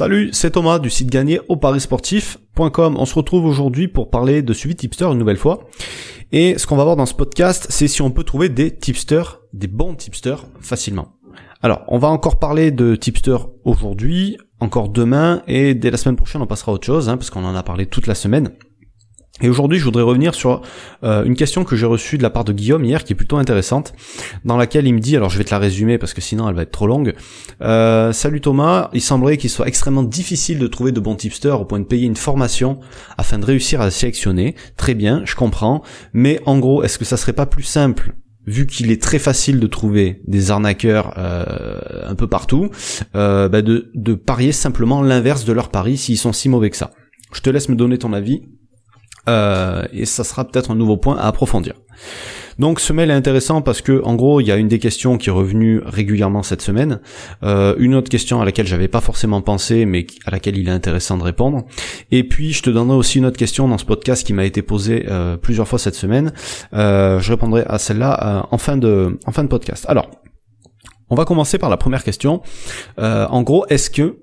Salut, c'est Thomas du site gagné au parisportif.com. On se retrouve aujourd'hui pour parler de suivi tipster une nouvelle fois. Et ce qu'on va voir dans ce podcast, c'est si on peut trouver des tipsters, des bons tipsters facilement. Alors, on va encore parler de tipster aujourd'hui, encore demain, et dès la semaine prochaine, on passera à autre chose, hein, parce qu'on en a parlé toute la semaine. Et aujourd'hui, je voudrais revenir sur euh, une question que j'ai reçue de la part de Guillaume hier, qui est plutôt intéressante, dans laquelle il me dit, alors je vais te la résumer parce que sinon elle va être trop longue. Euh, Salut Thomas, il semblerait qu'il soit extrêmement difficile de trouver de bons tipsters au point de payer une formation afin de réussir à sélectionner. Très bien, je comprends, mais en gros, est-ce que ça serait pas plus simple vu qu'il est très facile de trouver des arnaqueurs euh, un peu partout, bah de, de parier simplement l'inverse de leur pari s'ils sont si mauvais que ça? Je te laisse me donner ton avis euh, et ça sera peut-être un nouveau point à approfondir. Donc ce mail est intéressant parce que en gros il y a une des questions qui est revenue régulièrement cette semaine, euh, une autre question à laquelle j'avais pas forcément pensé mais à laquelle il est intéressant de répondre, et puis je te donnerai aussi une autre question dans ce podcast qui m'a été posée euh, plusieurs fois cette semaine. je répondrai à celle-là en fin de en fin de podcast. Alors on va commencer par la première question. en gros est-ce que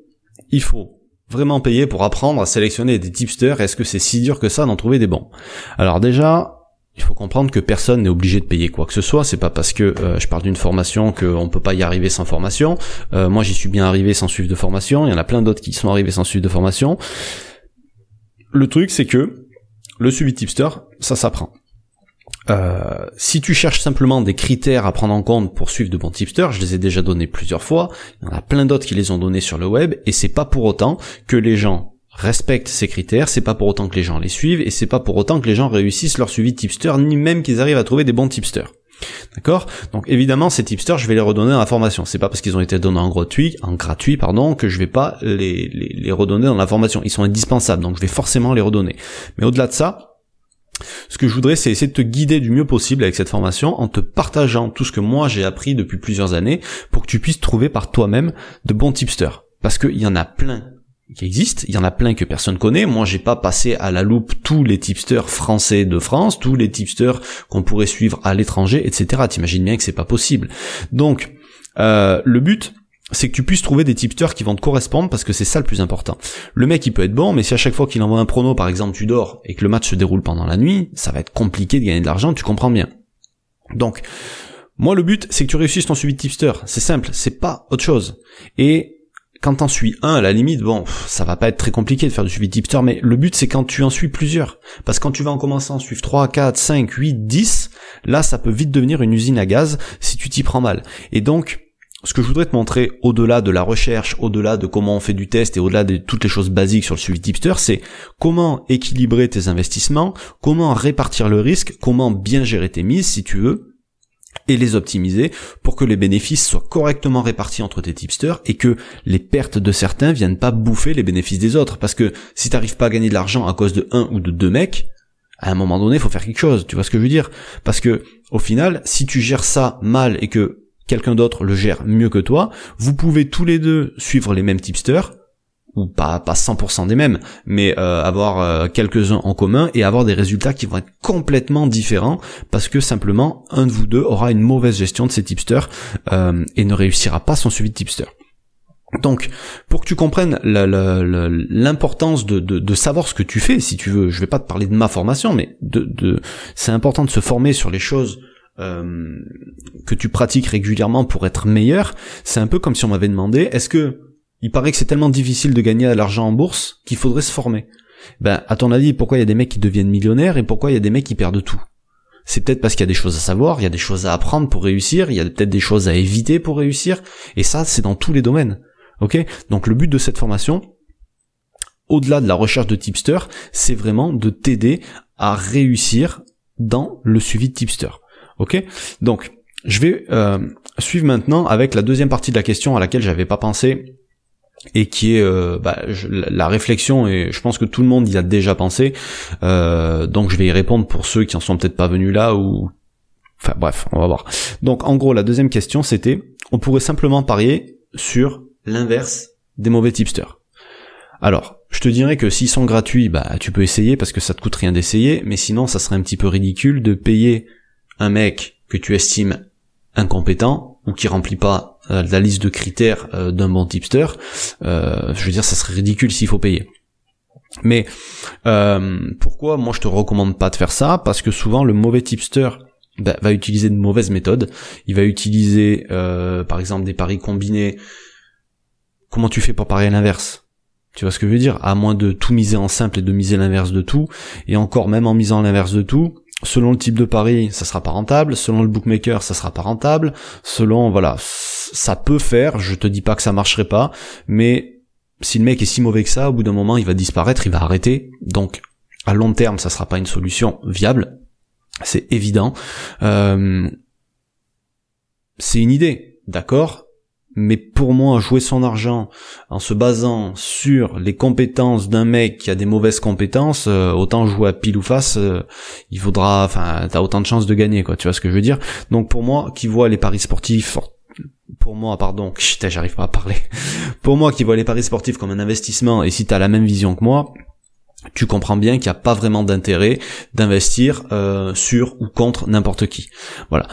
il faut vraiment payer pour apprendre à sélectionner des tipsters Est-ce que c'est si dur que ça d'en trouver des bons? Alors déjà, il faut comprendre que personne n'est obligé de payer quoi que ce soit. C'est pas parce que euh, je parle d'une formation qu'on peut pas y arriver sans formation. Euh, moi, j'y suis bien arrivé sans suivre de formation. Il y en a plein d'autres qui sont arrivés sans suivre de formation. Le truc, c'est que le suivi tipster, ça s'apprend. Euh, si tu cherches simplement des critères à prendre en compte pour suivre de bons tipsters, je les ai déjà donnés plusieurs fois, il y en a plein d'autres qui les ont donnés sur le web, et c'est pas pour autant que les gens respectent ces critères, c'est pas pour autant que les gens les suivent, et c'est pas pour autant que les gens réussissent leur suivi de tipster, ni même qu'ils arrivent à trouver des bons tipsters. D'accord? Donc évidemment ces tipsters je vais les redonner dans la formation. C'est pas parce qu'ils ont été donnés en gratuit, en gratuit pardon, que je vais pas les, redonner dans la formation. Ils sont indispensables, donc je vais forcément les redonner. Mais au-delà de ça, ce que je voudrais, c'est essayer de te guider du mieux possible avec cette formation en te partageant tout ce que moi j'ai appris depuis plusieurs années pour que tu puisses trouver par toi-même de bons tipsters. Parce qu'il y en a plein qui existent, il y en a plein que personne connaît. Moi, j'ai pas passé à la loupe tous les tipsters français de France, tous les tipsters qu'on pourrait suivre à l'étranger, etc. T'imagines bien que c'est pas possible. Donc, euh, le but, c'est que tu puisses trouver des tipsters qui vont te correspondre parce que c'est ça le plus important. Le mec il peut être bon, mais si à chaque fois qu'il envoie un prono, par exemple, tu dors et que le match se déroule pendant la nuit, ça va être compliqué de gagner de l'argent, tu comprends bien. Donc, moi le but c'est que tu réussisses ton suivi de tipster. C'est simple, c'est pas autre chose. Et quand t'en suis un, à la limite, bon, ça va pas être très compliqué de faire du suivi de tipster, mais le but c'est quand tu en suis plusieurs. Parce que quand tu vas en commencer à en suivre 3, 4, 5, 8, 10, là ça peut vite devenir une usine à gaz si tu t'y prends mal. Et donc, ce que je voudrais te montrer au-delà de la recherche, au-delà de comment on fait du test et au-delà de toutes les choses basiques sur le suivi tipster, c'est comment équilibrer tes investissements, comment répartir le risque, comment bien gérer tes mises si tu veux, et les optimiser pour que les bénéfices soient correctement répartis entre tes tipsters et que les pertes de certains viennent pas bouffer les bénéfices des autres. Parce que si t'arrives pas à gagner de l'argent à cause de un ou de deux mecs, à un moment donné, il faut faire quelque chose. Tu vois ce que je veux dire? Parce que au final, si tu gères ça mal et que quelqu'un d'autre le gère mieux que toi, vous pouvez tous les deux suivre les mêmes tipsters, ou pas pas 100% des mêmes, mais euh, avoir euh, quelques-uns en commun et avoir des résultats qui vont être complètement différents parce que simplement un de vous deux aura une mauvaise gestion de ses tipsters euh, et ne réussira pas son suivi de tipster. Donc, pour que tu comprennes l'importance de, de, savoir ce que tu fais, si tu veux, je vais pas te parler de ma formation, mais de, de c'est important de se former sur les choses euh, que tu pratiques régulièrement pour être meilleur, c'est un peu comme si on m'avait demandé est-ce que il paraît que c'est tellement difficile de gagner de l'argent en bourse qu'il faudrait se former. Ben, à ton avis, pourquoi il y a des mecs qui deviennent millionnaires et pourquoi il y a des mecs qui perdent tout? C'est peut-être parce qu'il y a des choses à savoir, il y a des choses à apprendre pour réussir, il y a peut-être des choses à éviter pour réussir, et ça, c'est dans tous les domaines. Ok? Donc le but de cette formation, au-delà de la recherche de tipster, c'est vraiment de t'aider à réussir dans le suivi de tipster. Ok. Donc, je vais euh, suivre maintenant avec la deuxième partie de la question à laquelle j'avais pas pensé et qui est euh, bah, la réflexion et je pense que tout le monde y a déjà pensé. Euh, donc je vais y répondre pour ceux qui en sont peut-être pas venus là ou enfin bref on va voir. Donc en gros la deuxième question c'était on pourrait simplement parier sur l'inverse des mauvais tipsters. Alors je te dirais que s'ils sont gratuits bah tu peux essayer parce que ça te coûte rien d'essayer mais sinon ça serait un petit peu ridicule de payer un mec que tu estimes incompétent, ou qui remplit pas la liste de critères d'un bon tipster, je veux dire, ça serait ridicule s'il faut payer. Mais pourquoi moi je te recommande pas de faire ça? Parce que souvent le mauvais tipster bah, va utiliser de mauvaises méthodes. Il va utiliser par exemple des paris combinés. Comment tu fais pour parier l'inverse? Tu vois ce que je veux dire? À moins de tout miser en simple et de miser l'inverse de tout, et encore même en misant l'inverse de tout, selon le type de pari, ça sera pas rentable, selon le bookmaker, ça sera pas rentable, selon voilà, ça peut faire, je te dis pas que ça marcherait pas, mais si le mec est si mauvais que ça, au bout d'un moment, il va disparaître, il va arrêter. Donc à long terme, ça sera pas une solution viable, c'est évident. Euh, c'est une idée, d'accord? Mais pour moi, jouer son argent en se basant sur les compétences d'un mec qui a des mauvaises compétences, euh, autant jouer à pile ou face, euh, il faudra, enfin, t'as autant de chances de gagner, quoi. Tu vois ce que je veux dire? Donc pour moi, qui voit les paris sportifs, pour moi, pardon, j'arrive pas à parler. pour moi, qui voit les paris sportifs comme un investissement, et si t'as la même vision que moi, tu comprends bien qu'il n'y a pas vraiment d'intérêt d'investir euh, sur ou contre n'importe qui. Voilà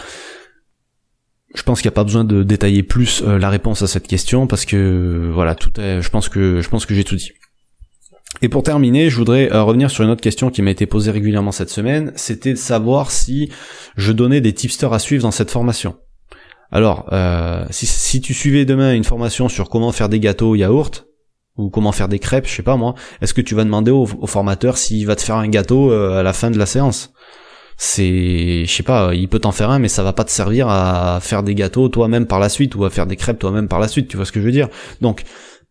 je pense qu'il n'y a pas besoin de détailler plus euh, la réponse à cette question parce que voilà tout est, je pense que je pense que j'ai tout dit. Et pour terminer, je voudrais euh, revenir sur une autre question qui m'a été posée régulièrement cette semaine, c'était de savoir si je donnais des tipsters à suivre dans cette formation. Alors, euh, si, tu suivais demain une formation sur comment faire des gâteaux au yaourt, ou comment faire des crêpes, je sais pas moi, est-ce que tu vas demander au formateur s'il va te faire un gâteau à la fin de la séance? C'est je sais pas il peut t'en faire un mais ça va pas te servir à faire des gâteaux toi-même par la suite ou à faire des crêpes toi-même par la suite tu vois ce que je veux dire. Donc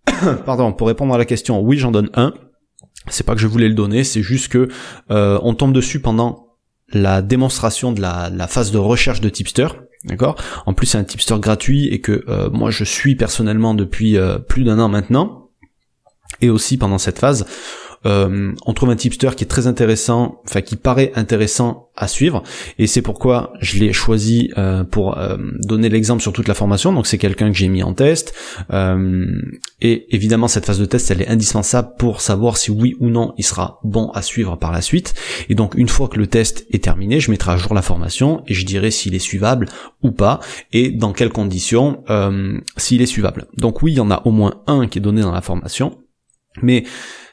pardon pour répondre à la question oui j'en donne un. C'est pas que je voulais le donner c'est juste que euh, on tombe dessus pendant la démonstration de la, phase de recherche de tipster d'accord? En plus c'est un tipster gratuit et que euh, moi je suis personnellement depuis euh, plus d'un an maintenant. Et aussi pendant cette phase euh, on trouve un tipster qui est très intéressant, enfin qui paraît intéressant à suivre, et c'est pourquoi je l'ai choisi euh, pour euh, donner l'exemple sur toute la formation. Donc c'est quelqu'un que j'ai mis en test, et évidemment cette phase de test elle est indispensable pour savoir si oui ou non il sera bon à suivre par la suite. Et donc une fois que le test est terminé, je mettrai à jour la formation et je dirai s'il est suivable ou pas, et dans quelles conditions s'il est suivable. Donc oui, il y en a au moins un qui est donné dans la formation, mais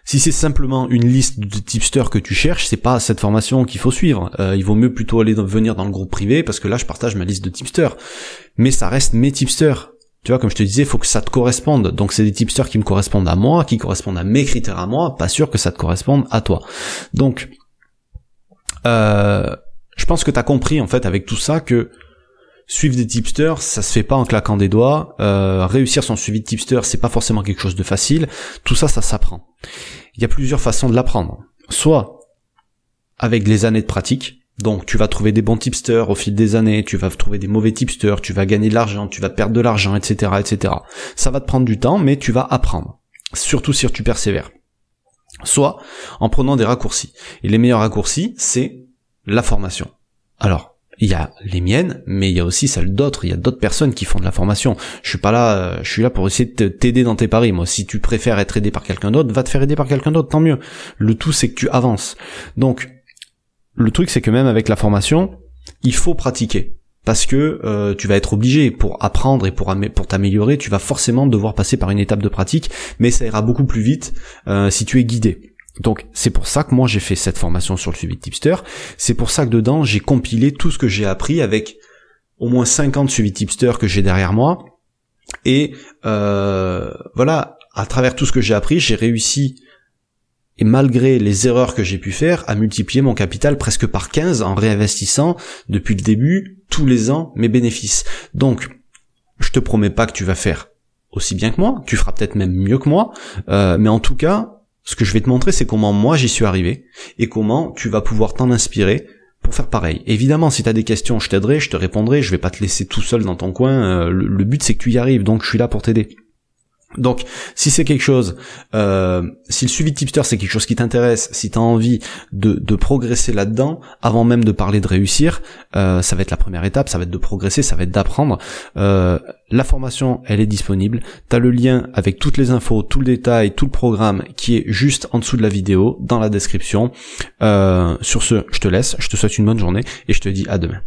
si c'est simplement une liste de tipsters que tu cherches, c'est pas cette formation qu'il faut suivre. Euh, il vaut mieux plutôt aller venir dans le groupe privé parce que là je partage ma liste de tipsters. Mais ça reste mes tipsters. Tu vois, comme je te disais, faut que ça te corresponde. Donc c'est des tipsters qui me correspondent à moi, qui correspondent à mes critères à moi, pas sûr que ça te corresponde à toi. Donc, euh, je pense que tu as compris en fait avec tout ça que suivre des tipsters, ça se fait pas en claquant des doigts. Euh, réussir son suivi de tipster, c'est pas forcément quelque chose de facile. Tout ça, ça s'apprend il y a plusieurs façons de l'apprendre. Soit avec les années de pratique, donc tu vas trouver des bons tipsters au fil des années, tu vas trouver des mauvais tipsters, tu vas gagner de l'argent, tu vas perdre de l'argent, etc., etc. Ça va te prendre du temps, mais tu vas apprendre. Surtout si tu persévères. Soit en prenant des raccourcis. Et les meilleurs raccourcis, c'est la formation. Alors, il y a les miennes, mais il y a aussi celles d'autres. Il y a d'autres personnes qui font de la formation. Je suis pas là, euh, je suis là pour essayer de t'aider dans tes paris. Moi, si tu préfères être aidé par quelqu'un d'autre, va te faire aider par quelqu'un d'autre, tant mieux. Le tout, c'est que tu avances. Donc, le truc, c'est que même avec la formation, il faut pratiquer. Parce que euh, tu vas être obligé pour apprendre et pour, pour t'améliorer, tu vas forcément devoir passer par une étape de pratique, mais ça ira beaucoup plus vite euh, si tu es guidé. Donc c'est pour ça que moi j'ai fait cette formation sur le suivi tipster. C'est pour ça que dedans j'ai compilé tout ce que j'ai appris avec au moins 50 suivis tipster que j'ai derrière moi. Et euh, voilà, à travers tout ce que j'ai appris, j'ai réussi, et malgré les erreurs que j'ai pu faire, à multiplier mon capital presque par 15 en réinvestissant depuis le début, tous les ans, mes bénéfices. Donc, je te promets pas que tu vas faire aussi bien que moi, tu feras peut-être même mieux que moi, euh, mais en tout cas, ce que je vais te montrer, c'est comment moi j'y suis arrivé et comment tu vas pouvoir t'en inspirer pour faire pareil. Évidemment, si tu as des questions, je t'aiderai, je te répondrai, je vais pas te laisser tout seul dans ton coin. Euh, le but, c'est que tu y arrives, donc je suis là pour t'aider. Donc, si c'est quelque chose, euh, si le suivi de tipster c'est quelque chose qui t'intéresse, si tu as envie de, de progresser là-dedans, avant même de parler de réussir, euh, ça va être la première étape, ça va être de progresser, ça va être d'apprendre. Euh, la formation, elle est disponible. Tu as le lien avec toutes les infos, tout le détail, tout le programme qui est juste en dessous de la vidéo, dans la description. sur ce, je te laisse, je te souhaite une bonne journée et je te dis à demain.